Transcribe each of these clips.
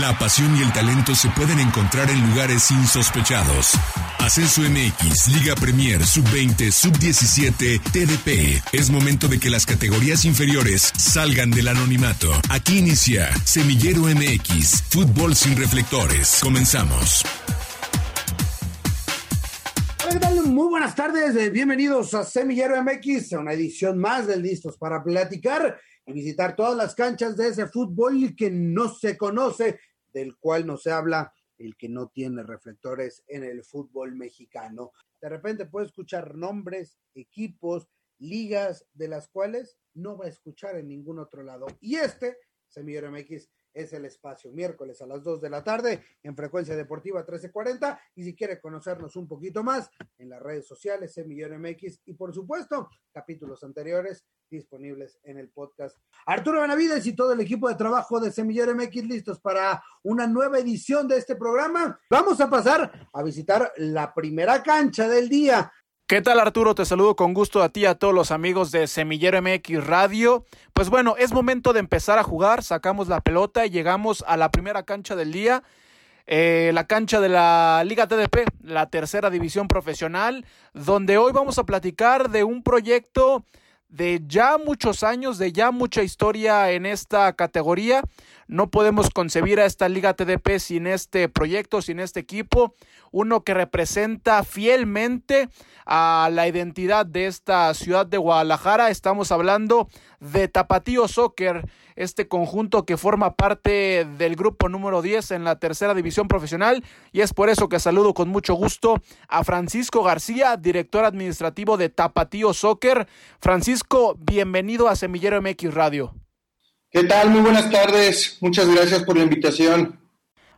La pasión y el talento se pueden encontrar en lugares insospechados. Ascenso MX, Liga Premier, Sub-20, Sub-17, TDP. Es momento de que las categorías inferiores salgan del anonimato. Aquí inicia Semillero MX, Fútbol sin reflectores. Comenzamos. Hola, ¿qué tal? Muy buenas tardes, eh, bienvenidos a Semillero MX, una edición más de Listos para Platicar y visitar todas las canchas de ese fútbol que no se conoce, del cual no se habla, el que no tiene reflectores en el fútbol mexicano. De repente puede escuchar nombres, equipos, ligas de las cuales no va a escuchar en ningún otro lado. Y este, Semillero MX, es el espacio miércoles a las 2 de la tarde en frecuencia deportiva 1340 y si quiere conocernos un poquito más en las redes sociales Semillero MX y por supuesto capítulos anteriores disponibles en el podcast. Arturo Benavides y todo el equipo de trabajo de Semillero MX listos para una nueva edición de este programa. Vamos a pasar a visitar la primera cancha del día. ¿Qué tal Arturo? Te saludo con gusto a ti y a todos los amigos de Semillero MX Radio. Pues bueno, es momento de empezar a jugar, sacamos la pelota y llegamos a la primera cancha del día. Eh, la cancha de la Liga TDP, la tercera división profesional, donde hoy vamos a platicar de un proyecto de ya muchos años, de ya mucha historia en esta categoría. No podemos concebir a esta Liga TDP sin este proyecto, sin este equipo, uno que representa fielmente a la identidad de esta ciudad de Guadalajara. Estamos hablando de Tapatío Soccer, este conjunto que forma parte del grupo número 10 en la tercera división profesional y es por eso que saludo con mucho gusto a Francisco García, director administrativo de Tapatío Soccer. Francisco, bienvenido a Semillero MX Radio. ¿Qué tal? Muy buenas tardes. Muchas gracias por la invitación.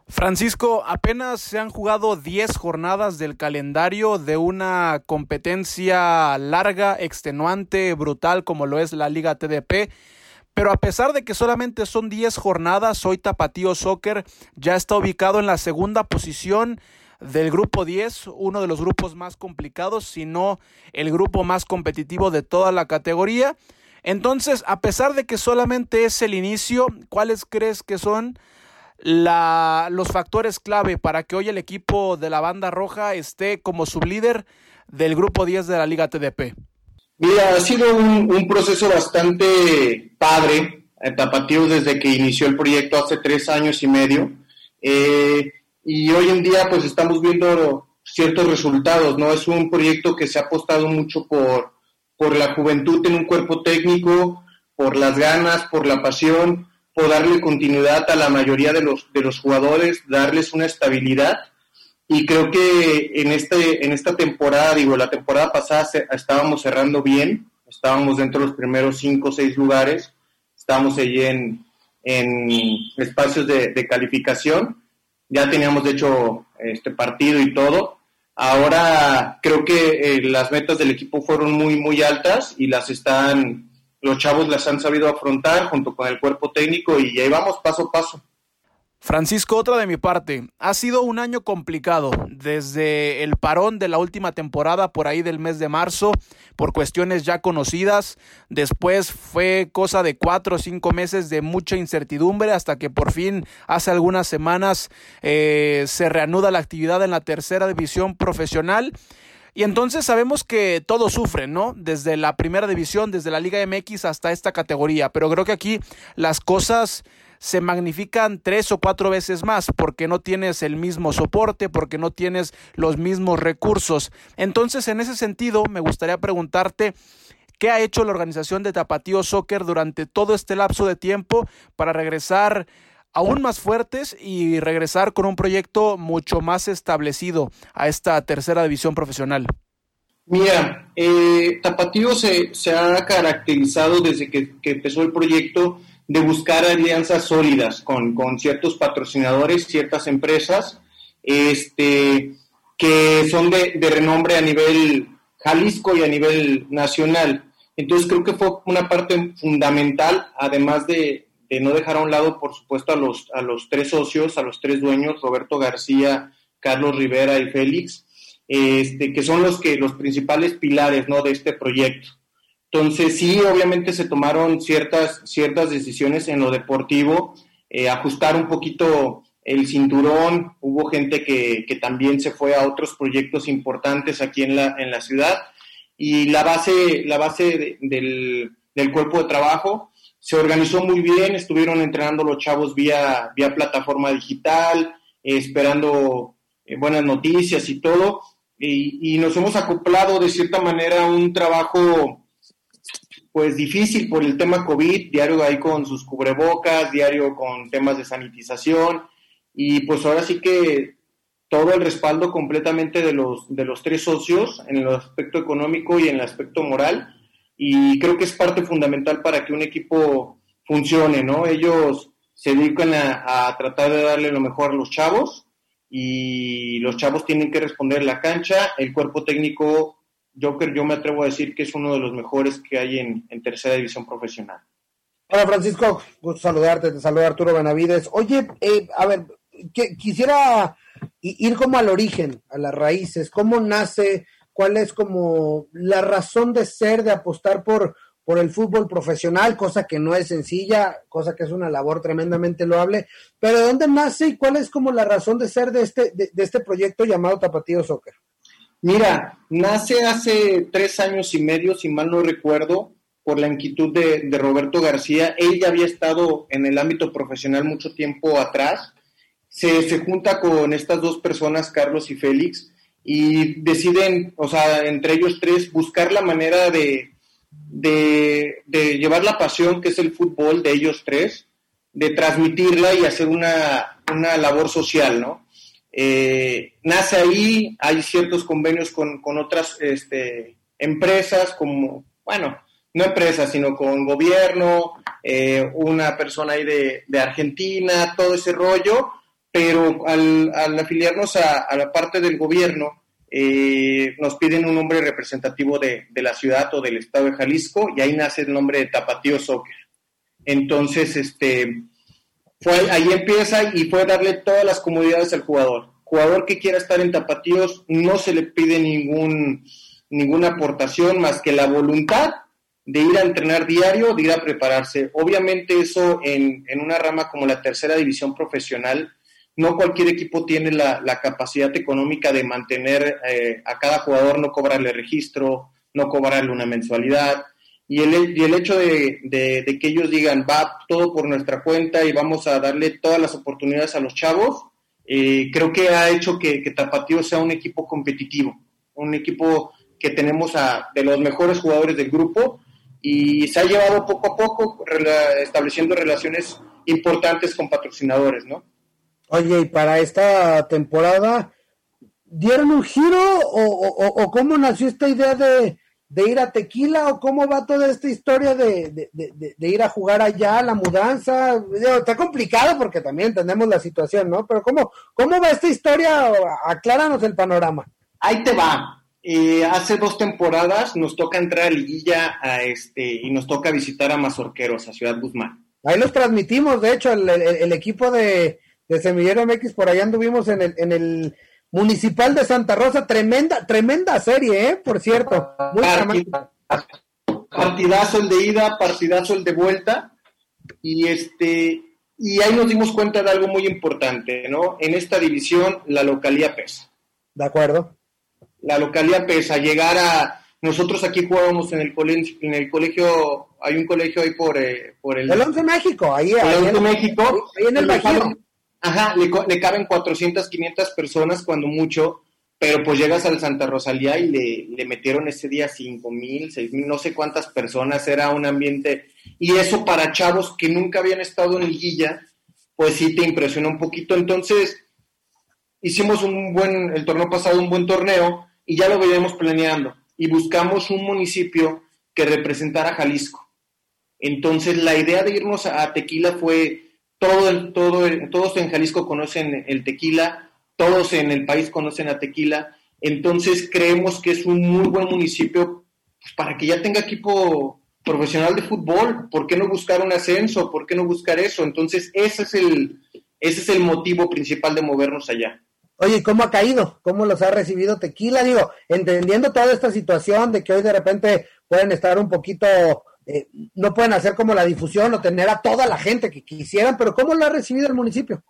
Francisco, apenas se han jugado 10 jornadas del calendario de una competencia larga, extenuante, brutal como lo es la Liga TDP. Pero a pesar de que solamente son 10 jornadas, hoy Tapatío Soccer ya está ubicado en la segunda posición del grupo 10, uno de los grupos más complicados, si no el grupo más competitivo de toda la categoría. Entonces, a pesar de que solamente es el inicio, ¿cuáles crees que son la, los factores clave para que hoy el equipo de la banda roja esté como sublíder del grupo 10 de la Liga TDP? Mira, ha sido un, proceso bastante padre, eh, Tapatío, desde que inició el proyecto hace tres años y medio. Eh, y hoy en día, pues estamos viendo ciertos resultados, ¿no? Es un proyecto que se ha apostado mucho por, por la juventud en un cuerpo técnico, por las ganas, por la pasión, por darle continuidad a la mayoría de los, de los jugadores, darles una estabilidad. Y creo que en, este, en esta temporada, digo, la temporada pasada estábamos cerrando bien, estábamos dentro de los primeros cinco o seis lugares, estábamos allí en, en espacios de, calificación, ya teníamos de hecho este partido y todo. Ahora creo que eh, las metas del equipo fueron muy, muy altas y las están los chavos las han sabido afrontar junto con el cuerpo técnico y ahí vamos paso a paso. Francisco, otra de mi parte, ha sido un año complicado desde el parón de la última temporada por ahí del mes de marzo por cuestiones ya conocidas, después fue cosa de cuatro o cinco meses de mucha incertidumbre hasta que por fin hace algunas semanas eh, se reanuda la actividad en la tercera división profesional y entonces sabemos que todos sufren, ¿no? Desde la primera división, desde la Liga MX hasta esta categoría. Pero creo que aquí las cosas se magnifican tres o cuatro veces más porque no tienes el mismo soporte, porque no tienes los mismos recursos. Entonces, en ese sentido, me gustaría preguntarte qué ha hecho la organización de Tapatío Soccer durante todo este lapso de tiempo para regresar aún más fuertes y regresar con un proyecto mucho más establecido a esta tercera división profesional? Mira, eh, Tapatío se, ha caracterizado desde que, empezó el proyecto de buscar alianzas sólidas con, ciertos patrocinadores, ciertas empresas, este, que son de, de, renombre a nivel Jalisco y a nivel nacional. Entonces creo que fue una parte fundamental, además de, de no dejar a un lado, por supuesto, a los, a los tres socios, a los tres dueños, Roberto García, Carlos Rivera y Félix, este, que son los, que, los principales pilares ¿no? de este proyecto. Entonces, sí, obviamente se tomaron ciertas, ciertas decisiones en lo deportivo, eh, ajustar un poquito el cinturón, hubo gente que, que, también se fue a otros proyectos importantes aquí en la, en la ciudad. Y la base, la base del, del, cuerpo de trabajo se organizó muy bien, estuvieron entrenando los chavos vía, vía plataforma digital, eh, esperando eh, buenas noticias y todo, y, y, nos hemos acoplado de cierta manera a un trabajo pues difícil por el tema COVID, diario ahí con sus cubrebocas, diario con temas de sanitización, y pues ahora sí que todo el respaldo completamente de los, de los tres socios en el aspecto económico y en el aspecto moral. Y creo que es parte fundamental para que un equipo funcione, ¿no? Ellos se dedican a, a tratar de darle lo mejor a los chavos y los chavos tienen que responder en la cancha. El cuerpo técnico, yo, yo me atrevo a decir que es uno de los mejores que hay en, tercera división profesional. Hola Francisco, gusto saludarte, te saluda Arturo Benavides. Oye, eh, a ver, que, quisiera ir como al origen, a las raíces, cómo nace, cuál es como la razón de ser, de apostar por, por el fútbol profesional, cosa que no es sencilla, cosa que es una labor tremendamente loable, pero ¿de dónde nace y cuál es como la razón de ser de este, de este proyecto llamado Tapatío Soccer? Mira, nace hace tres años y medio, si mal no recuerdo, por la inquietud de, Roberto García. Él ya había estado en el ámbito profesional mucho tiempo atrás se, se junta con estas dos personas, Carlos y Félix, y deciden, o sea, entre ellos tres, buscar la manera de, de, de, llevar la pasión que es el fútbol de ellos tres, de transmitirla y hacer una, una labor social, ¿no? Eh, nace ahí, hay ciertos convenios con, con otras este, empresas, como, bueno, no empresas, sino con gobierno, eh, una persona ahí de, Argentina, todo ese rollo, pero al, al afiliarnos a, a, la parte del gobierno, eh, nos piden un nombre representativo de, de, la ciudad o del estado de Jalisco y ahí nace el nombre de Tapatío Soccer. Entonces, este, fue, ahí empieza y fue darle todas las comodidades al jugador. Jugador que quiera estar en Tapatíos no se le pide ningún, ninguna aportación más que la voluntad de ir a entrenar diario, de ir a prepararse. Obviamente eso en, en una rama como la tercera división profesional, no cualquier equipo tiene la, la capacidad económica de mantener eh, a cada jugador, no cobrarle registro, no cobrarle una mensualidad. Y el, y el hecho de, de, que ellos digan, va todo por nuestra cuenta y vamos a darle todas las oportunidades a los chavos, eh, creo que ha hecho que, que, Tapatío sea un equipo competitivo, un equipo que tenemos a, de los mejores jugadores del grupo y se ha llevado poco a poco estableciendo relaciones importantes con patrocinadores, ¿no? Oye, y para esta temporada, ¿dieron un giro o, o cómo nació esta idea de, de, ir a Tequila o cómo va toda esta historia de, de, de ir a jugar allá, la mudanza? Está complicado porque también entendemos la situación, ¿no? Pero ¿cómo, cómo va esta historia? Acláranos el panorama. Ahí te va. Eh, hace dos temporadas nos toca entrar a Liguilla a este, y nos toca visitar a Mazorqueros, a Ciudad Guzmán. Ahí los transmitimos, de hecho, el, el, el equipo de, de Semillero MX, por allá anduvimos en el, en el Municipal de Santa Rosa, tremenda, tremenda serie, ¿eh? Por cierto. Muy partidazo, partidazo el de ida, partidazo el de vuelta, y este, y ahí nos dimos cuenta de algo muy importante, ¿no? En esta división la localía pesa. De acuerdo. La localía pesa, llegar a, nosotros aquí jugábamos en el colegio, en el colegio, hay un colegio ahí por, eh, por el... El 11 México, ahí. El ahí 11 México. Ahí en el Bajío. Ajá, le, le, caben 400, 500 personas cuando mucho, pero pues llegas al Santa Rosalía y le, metieron ese día 5 mil, 6 mil, no sé cuántas personas, era un ambiente, y eso para chavos que nunca habían estado en liguilla, pues sí te impresiona un poquito. Entonces, hicimos un buen, el torneo pasado, un buen torneo, y ya lo veníamos planeando, y buscamos un municipio que representara Jalisco. Entonces, la idea de irnos a Tequila fue todo el, todo el, todos en Jalisco conocen el tequila, todos en el país conocen a tequila, entonces creemos que es un muy buen municipio pues, para que ya tenga equipo profesional de fútbol, ¿por qué no buscar un ascenso? ¿Por qué no buscar eso? Entonces ese es el, ese es el motivo principal de movernos allá. Oye, ¿cómo ha caído? ¿Cómo los ha recibido Tequila? Digo, entendiendo toda esta situación de que hoy de repente pueden estar un poquito eh, no pueden hacer como la difusión o tener a toda la gente que quisieran, pero ¿cómo lo ha recibido el municipio?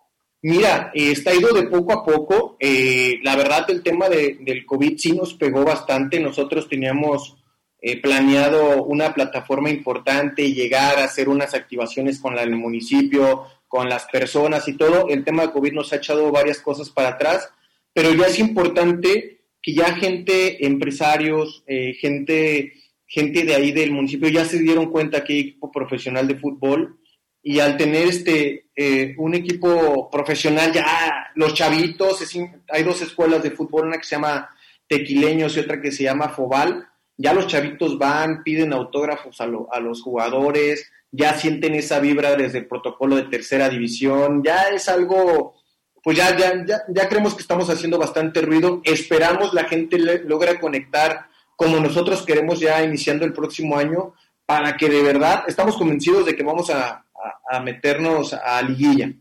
Mira, está ido de poco a poco. Eh, la verdad, el tema de, del COVID sí nos pegó bastante. Nosotros teníamos eh, planeado una plataforma importante, llegar a hacer unas activaciones con el municipio, con las personas y todo. El tema de COVID nos ha echado varias cosas para atrás, pero ya es importante que ya gente, empresarios, eh, gente, gente de ahí del municipio ya se dieron cuenta que hay equipo profesional de fútbol y al tener este eh, un equipo profesional ya los chavitos hay dos escuelas de fútbol una que se llama Tequileños y otra que se llama Fobal ya los chavitos van piden autógrafos a, a los jugadores ya sienten esa vibra desde el protocolo de tercera división ya es algo pues ya ya ya, ya creemos que estamos haciendo bastante ruido esperamos la gente logra conectar como nosotros queremos ya iniciando el próximo año para que de verdad estamos convencidos de que vamos a meternos a liguilla.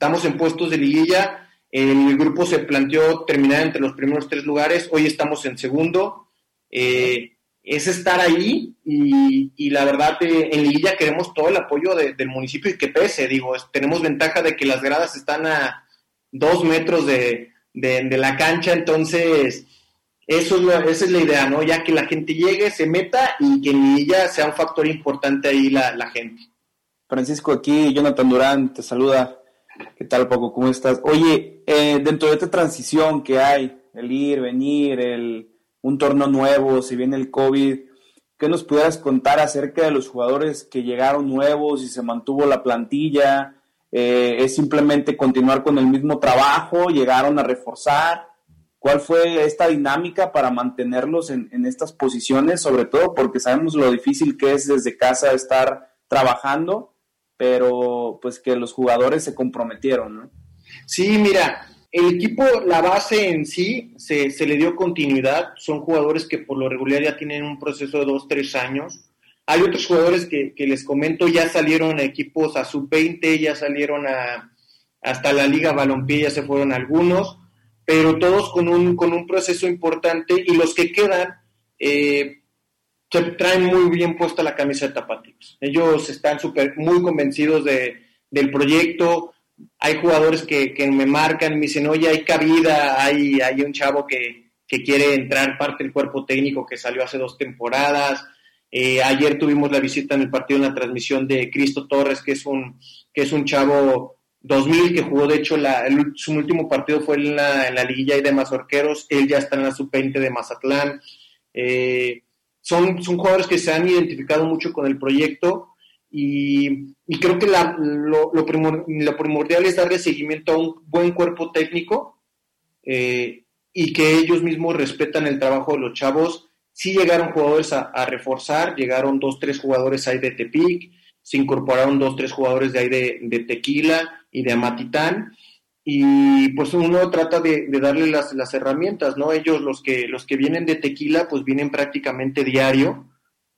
Estamos en puestos de liguilla. El grupo se planteó terminar entre los primeros tres lugares. Hoy estamos en segundo. Eh, es estar ahí y, la verdad eh, en liguilla queremos todo el apoyo del municipio y que pese. Digo, tenemos ventaja de que las gradas están a dos metros de, la cancha, entonces eso es esa es la idea, ¿no? Ya que la gente llegue, se meta y que en liguilla sea un factor importante ahí la gente. Francisco, aquí Jonathan Durán te saluda. ¿Qué tal, Poco? ¿Cómo estás? Oye, eh, dentro de esta transición que hay, el ir, venir, el, un torneo nuevo, si viene el COVID, ¿qué nos pudieras contar acerca de los jugadores que llegaron nuevos y se mantuvo la plantilla? Eh, ¿Es simplemente continuar con el mismo trabajo? ¿Llegaron a reforzar? ¿Cuál fue esta dinámica para mantenerlos en, estas posiciones? Sobre todo porque sabemos lo difícil que es desde casa estar trabajando pero pues que los jugadores se comprometieron, ¿no? Sí, mira, el equipo, la base en sí, se, se, le dio continuidad. Son jugadores que por lo regular ya tienen un proceso de dos, tres años. Hay otros jugadores que, que les comento, ya salieron a equipos a sub-20, ya salieron a, hasta la Liga Balompié, ya se fueron algunos, pero todos con un, con un proceso importante y los que quedan, eh, se traen muy bien puesta la camisa de Tapatíos. Ellos están super, muy convencidos de, del proyecto. Hay jugadores que, que, me marcan, me dicen, oye, hay cabida, hay, hay un chavo que, que quiere entrar parte del cuerpo técnico que salió hace dos temporadas. Eh, ayer tuvimos la visita en el partido en la transmisión de Cristo Torres, que es un, que es un chavo 2000 que jugó, de hecho, la, su último partido fue en la, la liguilla de Mazorqueros. Él ya está en la sub-20 de Mazatlán. Eh, son, son jugadores que se han identificado mucho con el proyecto y, creo que lo, lo, primordial es darle seguimiento a un buen cuerpo técnico eh, y que ellos mismos respetan el trabajo de los chavos. Sí llegaron jugadores a, reforzar, llegaron dos, tres jugadores ahí de Tepic, se incorporaron dos, tres jugadores de ahí de Tequila y de Amatitán y pues uno trata de, darle las, herramientas, ¿no? Ellos, los que, los que vienen de tequila, pues vienen prácticamente diario,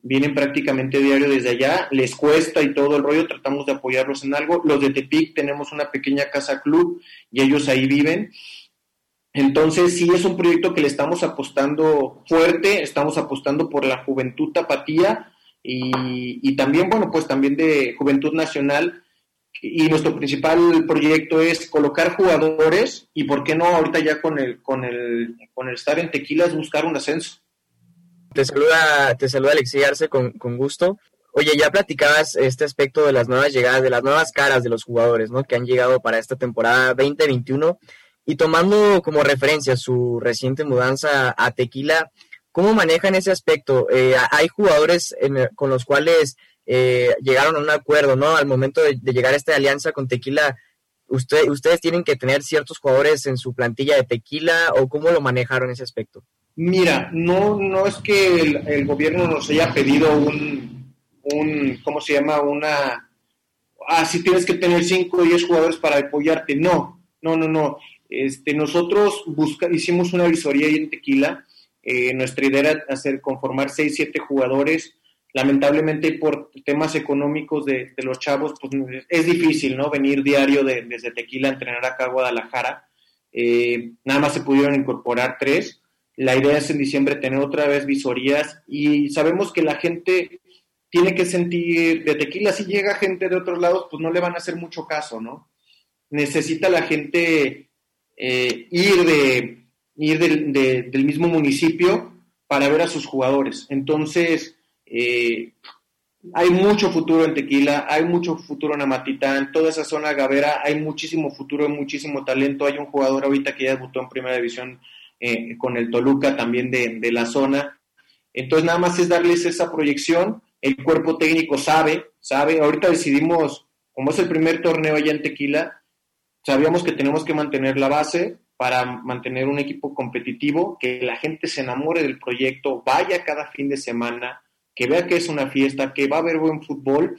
vienen prácticamente diario desde allá, les cuesta y todo el rollo, tratamos de apoyarlos en algo. Los de Tepic tenemos una pequeña casa club y ellos ahí viven. Entonces sí es un proyecto que le estamos apostando fuerte, estamos apostando por la juventud tapatía y también, bueno, pues también de juventud nacional y nuestro principal proyecto es colocar jugadores y por qué no ahorita ya con el con el con el estar en Tequilas buscar un ascenso. Te saluda te saluda Alexi Arce con, con gusto. Oye, ya platicabas este aspecto de las nuevas llegadas, de las nuevas caras de los jugadores, ¿no? Que han llegado para esta temporada 2021 y tomando como referencia su reciente mudanza a Tequila, ¿cómo manejan ese aspecto? Eh, hay jugadores con los cuales eh, llegaron a un acuerdo, ¿no? Al momento de, llegar a esta alianza con Tequila, usted, ¿ustedes tienen que tener ciertos jugadores en su plantilla de Tequila o cómo lo manejaron ese aspecto? Mira, no, no es que el, gobierno nos haya pedido un, un, ¿cómo se llama? Una, ah, si tienes que tener 5 o 10 jugadores para apoyarte. No, no, no, no. Este, nosotros busca, hicimos una visoría ahí en Tequila. Eh, nuestra idea era hacer, conformar 6, 7 jugadores lamentablemente por temas económicos de, los chavos, pues es difícil, ¿no? Venir diario desde Tequila a entrenar acá a Guadalajara. Eh, nada más se pudieron incorporar tres. La idea es en diciembre tener otra vez visorías y sabemos que la gente tiene que sentir de Tequila, si llega gente de otros lados, pues no le van a hacer mucho caso, ¿no? necesita la gente eh, ir, de, ir del, mismo municipio para ver a sus jugadores. Entonces, eh, hay mucho futuro en Tequila, hay mucho futuro en Amatitán, toda esa zona gavera, hay muchísimo futuro, muchísimo talento. Hay un jugador ahorita que ya debutó en primera división eh, con el Toluca también de, de, la zona. Entonces, nada más es darles esa proyección. El cuerpo técnico sabe, sabe. Ahorita decidimos, como es el primer torneo allá en Tequila, sabíamos que tenemos que mantener la base para mantener un equipo competitivo, que la gente se enamore del proyecto, vaya cada fin de semana, que vea que es una fiesta, que va a haber buen fútbol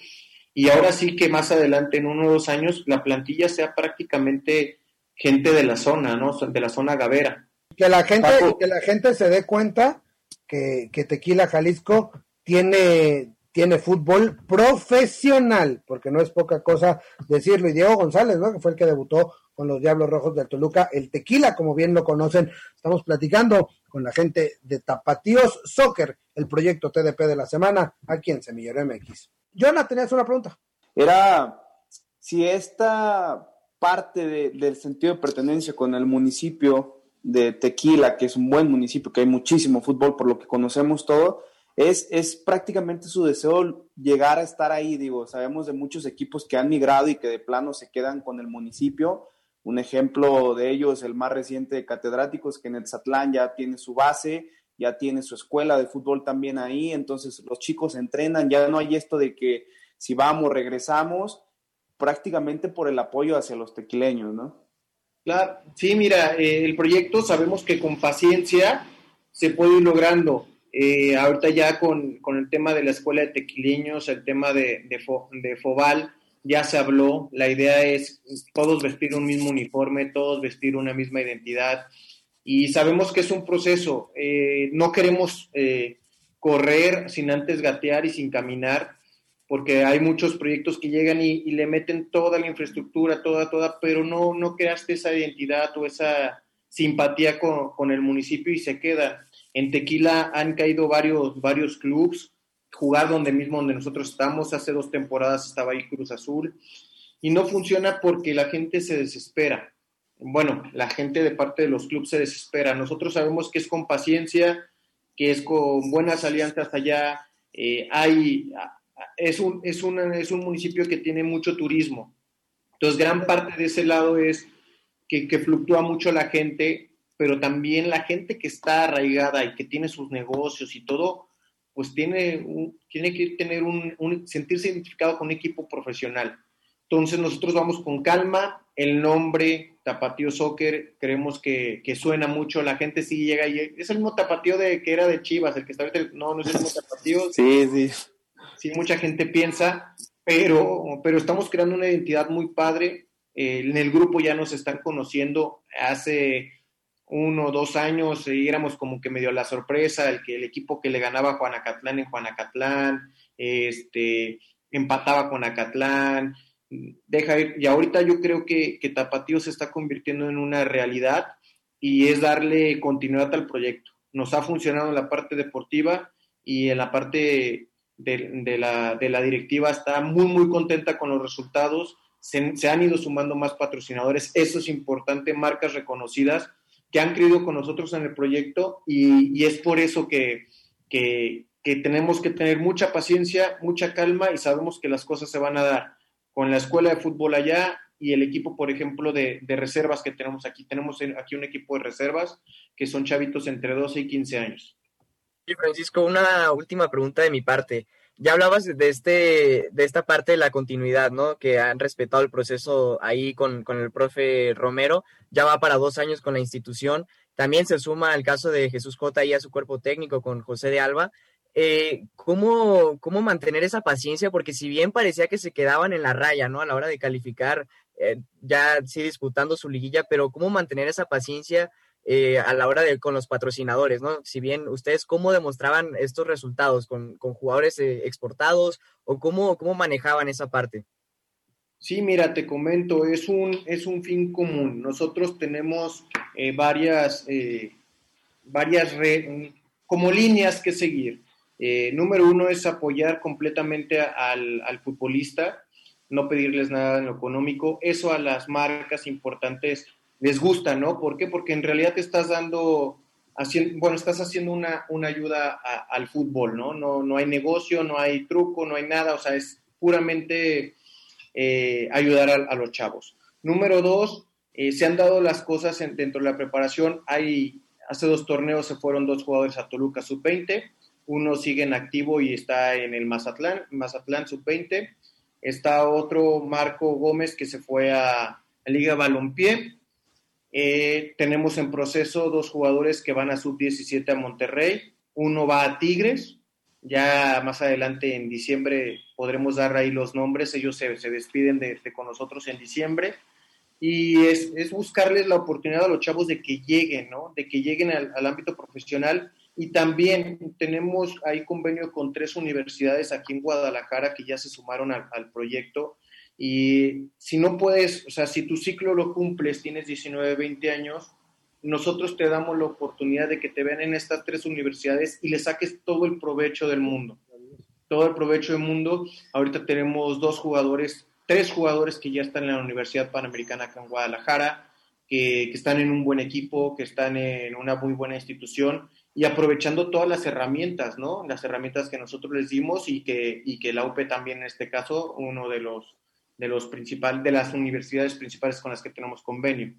y ahora sí que más adelante, en uno o dos años, la plantilla sea prácticamente gente de la zona, ¿no? De la zona gavera. Que la gente, que la gente se dé cuenta que, que Tequila Jalisco tiene, tiene fútbol profesional, porque no es poca cosa decirlo. Y Diego González, ¿no? que fue el que debutó con los Diablos Rojos del Toluca, el tequila, como bien lo conocen. Estamos platicando con la gente de Tapatíos Soccer, el proyecto TDP de la semana, aquí en Semillero MX. Jonah, tenías una pregunta. Era si esta parte del sentido de pertenencia con el municipio de Tequila, que es un buen municipio, que hay muchísimo fútbol por lo que conocemos todo, es, es prácticamente su deseo llegar a estar ahí. Digo, sabemos de muchos equipos que han migrado y que de plano se quedan con el municipio. Un ejemplo de ellos, el más reciente de Catedráticos, que en Etzatlán ya tiene su base, ya tiene su escuela de fútbol también ahí, entonces los chicos entrenan, ya no hay esto de que si vamos, regresamos, prácticamente por el apoyo hacia los tequileños, ¿no? Claro, sí, mira, eh, el proyecto sabemos que con paciencia se puede ir logrando. Eh, ahorita ya con, el tema de la escuela de tequileños, el tema de, de, Fobal, ya se habló. La idea es todos vestir un mismo uniforme, todos vestir una misma identidad. Y sabemos que es un proceso. Eh, no queremos eh, correr sin antes gatear y sin caminar, porque hay muchos proyectos que llegan y, le meten toda la infraestructura, toda, toda, pero no, no creaste esa identidad o esa simpatía con, con el municipio y se queda. En Tequila han caído varios, varios clubs, jugar donde mismo donde nosotros estamos, hace dos temporadas estaba ahí Cruz Azul, y no funciona porque la gente se desespera. Bueno, la gente de parte de los clubes se desespera. Nosotros sabemos que es con paciencia, que es con buenas alianzas allá. Eh, hay, es, un, es, es un municipio que tiene mucho turismo. Entonces, gran parte de ese lado es que fluctúa mucho la gente pero también la gente que está arraigada y que tiene sus negocios y todo, pues tiene, tiene que tener un, sentirse identificado con un equipo profesional. Entonces nosotros vamos con calma, el nombre Tapatío Soccer, creemos que, suena mucho, la gente sí llega y es el mismo Tapatío de que era de Chivas, el que está ahorita, no, no es el mismo Tapatío. Sí, sí. Sí, mucha gente piensa, pero, pero estamos creando una identidad muy padre. Eh, en el grupo ya nos están conociendo hace uno o dos años éramos como que medio la sorpresa, el que el equipo que le ganaba a Juanacatlán en Juanacatlán, este, empataba con Acatlán, deja ir, y ahorita yo creo que, que Tapatío se está convirtiendo en una realidad y es darle continuidad al proyecto. Nos ha funcionado en la parte deportiva y en la parte de, la, de la, directiva está muy, muy contenta con los resultados. Se, se han ido sumando más patrocinadores, eso es importante, marcas reconocidas que han creído con nosotros en el proyecto y, es por eso que, tenemos que tener mucha paciencia, mucha calma y sabemos que las cosas se van a dar con la escuela de fútbol allá y el equipo, por ejemplo, de, reservas que tenemos aquí. Tenemos aquí un equipo de reservas que son chavitos entre 12 y 15 años. Y Francisco, una última pregunta de mi parte. Ya hablabas de, este, de esta parte de la continuidad, ¿no? Que han respetado el proceso ahí con, con el profe Romero. Ya va para dos años con la institución. También se suma el caso de Jesús J. y a su cuerpo técnico con José de Alba. Eh, ¿cómo, ¿Cómo mantener esa paciencia? Porque si bien parecía que se quedaban en la raya, ¿no? A la hora de calificar, eh, ya sí disputando su liguilla, pero ¿cómo mantener esa paciencia eh, a la hora de con los patrocinadores, ¿no? Si bien ustedes cómo demostraban estos resultados con, jugadores eh, exportados o cómo, cómo manejaban esa parte. Sí, mira, te comento, es un, es un fin común. Nosotros tenemos eh, varias, varias como líneas que seguir. número uno es apoyar completamente al, al futbolista no pedirles nada en lo económico. Eso a las marcas importantes les gusta, ¿no? ¿Por qué? Porque en realidad te estás dando, haciendo, bueno, estás haciendo una, una ayuda al fútbol, ¿no? ¿no? No hay negocio, no hay truco, no hay nada, o sea, es puramente eh, ayudar a, los chavos. Número dos, eh, se han dado las cosas dentro de la preparación. Hay, hace dos torneos se fueron dos jugadores a Toluca sub-20, uno sigue en activo y está en el Mazatlán, Mazatlán sub-20. Está otro Marco Gómez que se fue a, Liga Balompié. Eh, tenemos en proceso dos jugadores que van a sub-17 a Monterrey. Uno va a Tigres. Ya más adelante en diciembre podremos dar ahí los nombres. Ellos se, despiden de, con nosotros en diciembre. Y es, buscarles la oportunidad a los chavos de que lleguen, ¿no? De que lleguen al ámbito profesional y también tenemos ahí convenio con tres universidades aquí en Guadalajara que ya se sumaron al, proyecto. Y si no puedes, o sea, si tu ciclo lo cumples, tienes 19, 20 años, nosotros te damos la oportunidad de que te vean en estas tres universidades y le saques todo el provecho del mundo. Todo el provecho del mundo. Ahorita tenemos dos jugadores, tres jugadores que ya están en la Universidad Panamericana acá en Guadalajara, que, que están en un buen equipo, que están en una muy buena institución y aprovechando todas las herramientas, ¿no? Las herramientas que nosotros les dimos y que, y que la UP también en este caso, uno de los, de los principales, de las universidades principales con las que tenemos convenio.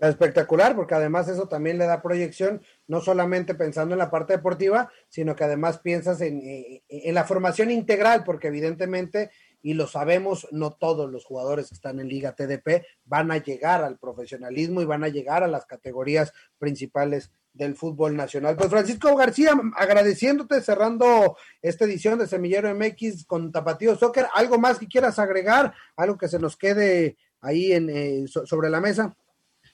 Espectacular, porque además eso también le da proyección, no solamente pensando en la parte deportiva, sino que además piensas en, en la formación integral, porque evidentemente y lo sabemos, no todos los jugadores que están en Liga TDP van a llegar al profesionalismo y van a llegar a las categorías principales del fútbol nacional. Pues Francisco García, agradeciéndote, cerrando esta edición de Semillero MX con Tapatío Soccer, ¿algo más que quieras agregar? ¿Algo que se nos quede ahí en, eh, sobre la mesa?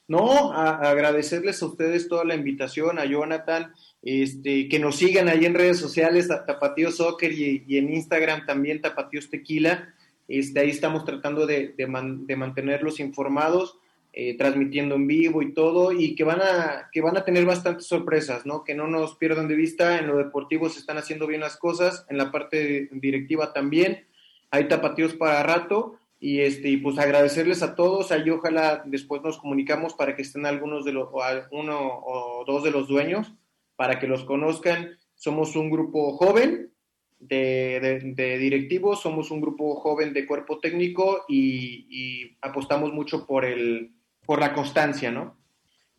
No, agradecerles a ustedes toda la invitación, a Jonathan, este, que nos sigan ahí en redes sociales, Tapatío Soccer y, en Instagram también Tapatíos Tequila. Este, ahí estamos tratando de, de mantenerlos informados eh, transmitiendo en vivo y todo, y que van, a, que van a tener bastantes sorpresas, ¿no? Que no nos pierdan de vista, en lo deportivo se están haciendo bien las cosas, en la parte directiva también, hay tapatíos para rato, y este y pues agradecerles a todos. Ahí ojalá después nos comunicamos para que estén algunos de los uno o dos de los dueños para que los conozcan. Somos un grupo joven de, directivos somos un grupo joven de cuerpo técnico y apostamos mucho por el por la constancia, ¿no?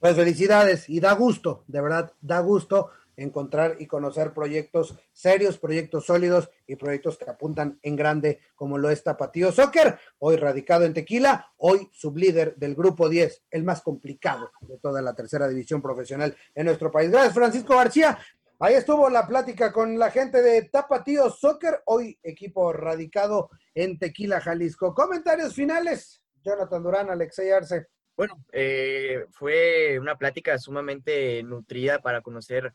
Pues felicidades y da gusto, de verdad, da gusto encontrar y conocer proyectos serios, proyectos sólidos y proyectos que apuntan en grande como lo es Tapatío Soccer, hoy radicado en Tequila, hoy sublíder del grupo 10, el más complicado de toda la tercera división profesional en nuestro país. Gracias Francisco García. Ahí estuvo la plática con la gente de Tapatío Soccer, hoy equipo radicado en Tequila, Jalisco. Comentarios finales, Jonathan Durán, Alexei Arce. Bueno, eh, fue una plática sumamente nutrida para conocer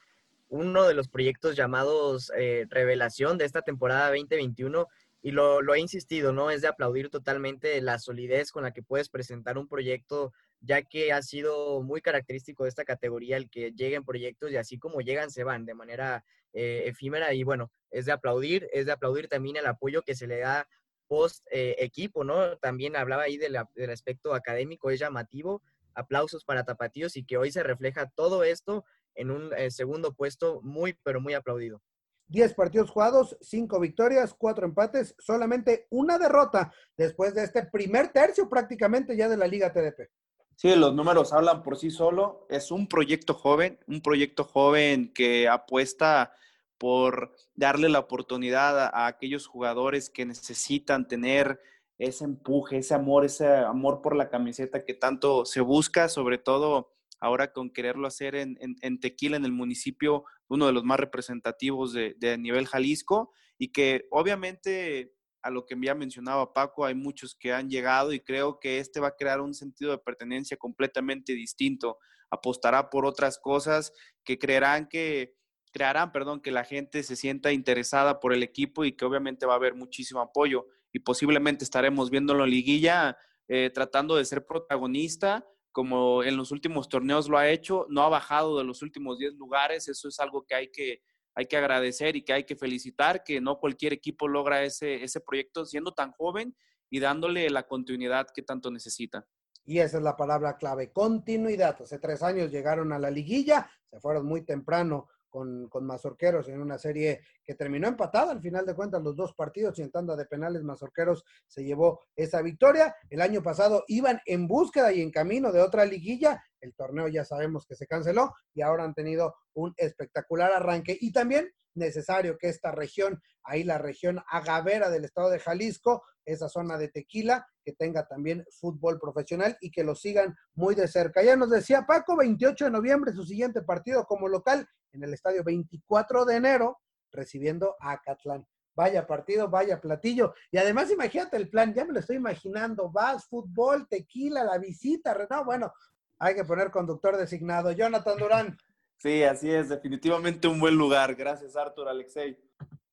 uno de los proyectos llamados eh, Revelación de esta temporada 2021 y lo, lo, he insistido, ¿no? Es de aplaudir totalmente la solidez con la que puedes presentar un proyecto, ya que ha sido muy característico de esta categoría el que lleguen proyectos y así como llegan, se van de manera eh, efímera y bueno, es de aplaudir, es de aplaudir también el apoyo que se le da post eh, equipo, ¿no? También hablaba ahí del aspecto académico, es llamativo. Aplausos para Tapatíos y que hoy se refleja todo esto en un eh, segundo puesto muy, pero muy aplaudido. Diez partidos jugados, cinco victorias, cuatro empates, solamente una derrota después de este primer tercio prácticamente ya de la Liga TDP. Sí, los números hablan por sí solo. Es un proyecto joven, un proyecto joven que apuesta por darle la oportunidad a, aquellos jugadores que necesitan tener ese empuje, ese amor, ese amor por la camiseta que tanto se busca, sobre todo ahora con quererlo hacer en, Tequila, en el municipio, uno de los más representativos de, nivel Jalisco, y que obviamente a lo que ya mencionaba Paco, hay muchos que han llegado y creo que este va a crear un sentido de pertenencia completamente distinto. Apostará por otras cosas que creerán que crearán, perdón, que la gente se sienta interesada por el equipo y que obviamente va a haber muchísimo apoyo y posiblemente estaremos viéndolo en liguilla eh, tratando de ser protagonista como en los últimos torneos lo ha hecho, no ha bajado de los últimos 10 lugares, eso es algo que hay que, hay que agradecer y que hay que felicitar, que no cualquier equipo logra ese, ese proyecto siendo tan joven y dándole la continuidad que tanto necesita. Y esa es la palabra clave, continuidad. Hace tres años llegaron a la liguilla, se fueron muy temprano con, con, Mazorqueros en una serie que terminó empatada al final de cuentas los dos partidos y en tanda de penales Mazorqueros se llevó esa victoria. El año pasado iban en búsqueda y en camino de otra liguilla. El torneo ya sabemos que se canceló y ahora han tenido un espectacular arranque y también necesario que esta región, ahí la región agavera del estado de Jalisco, esa zona de tequila, que tenga también fútbol profesional y que lo sigan muy de cerca. Ya nos decía Paco, 28 de noviembre, su siguiente partido como local en el estadio 24 de enero, recibiendo a Catlán. Vaya partido, vaya platillo. Y además, imagínate el plan, ya me lo estoy imaginando. Vas, fútbol, tequila, la visita. No, bueno, hay que poner conductor designado. Jonathan Durán. Sí, así es, definitivamente un buen lugar. Gracias, Artur, Alexei.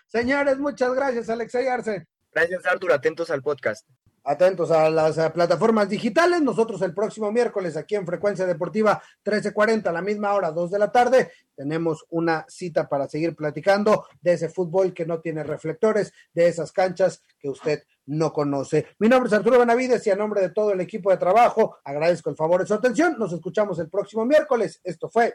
Señores, muchas gracias, Alexei Arce. Gracias, Artur. Atentos al podcast. Atentos a las eh, plataformas digitales. Nosotros el próximo miércoles aquí en Frecuencia Deportiva 1340 a la misma hora, 2 de la tarde, tenemos una cita para seguir platicando de ese fútbol que no tiene reflectores, de esas canchas que usted no conoce. Mi nombre es Arturo Benavides y a nombre de todo el equipo de trabajo agradezco el favor de su atención. Nos escuchamos el próximo miércoles. Esto fue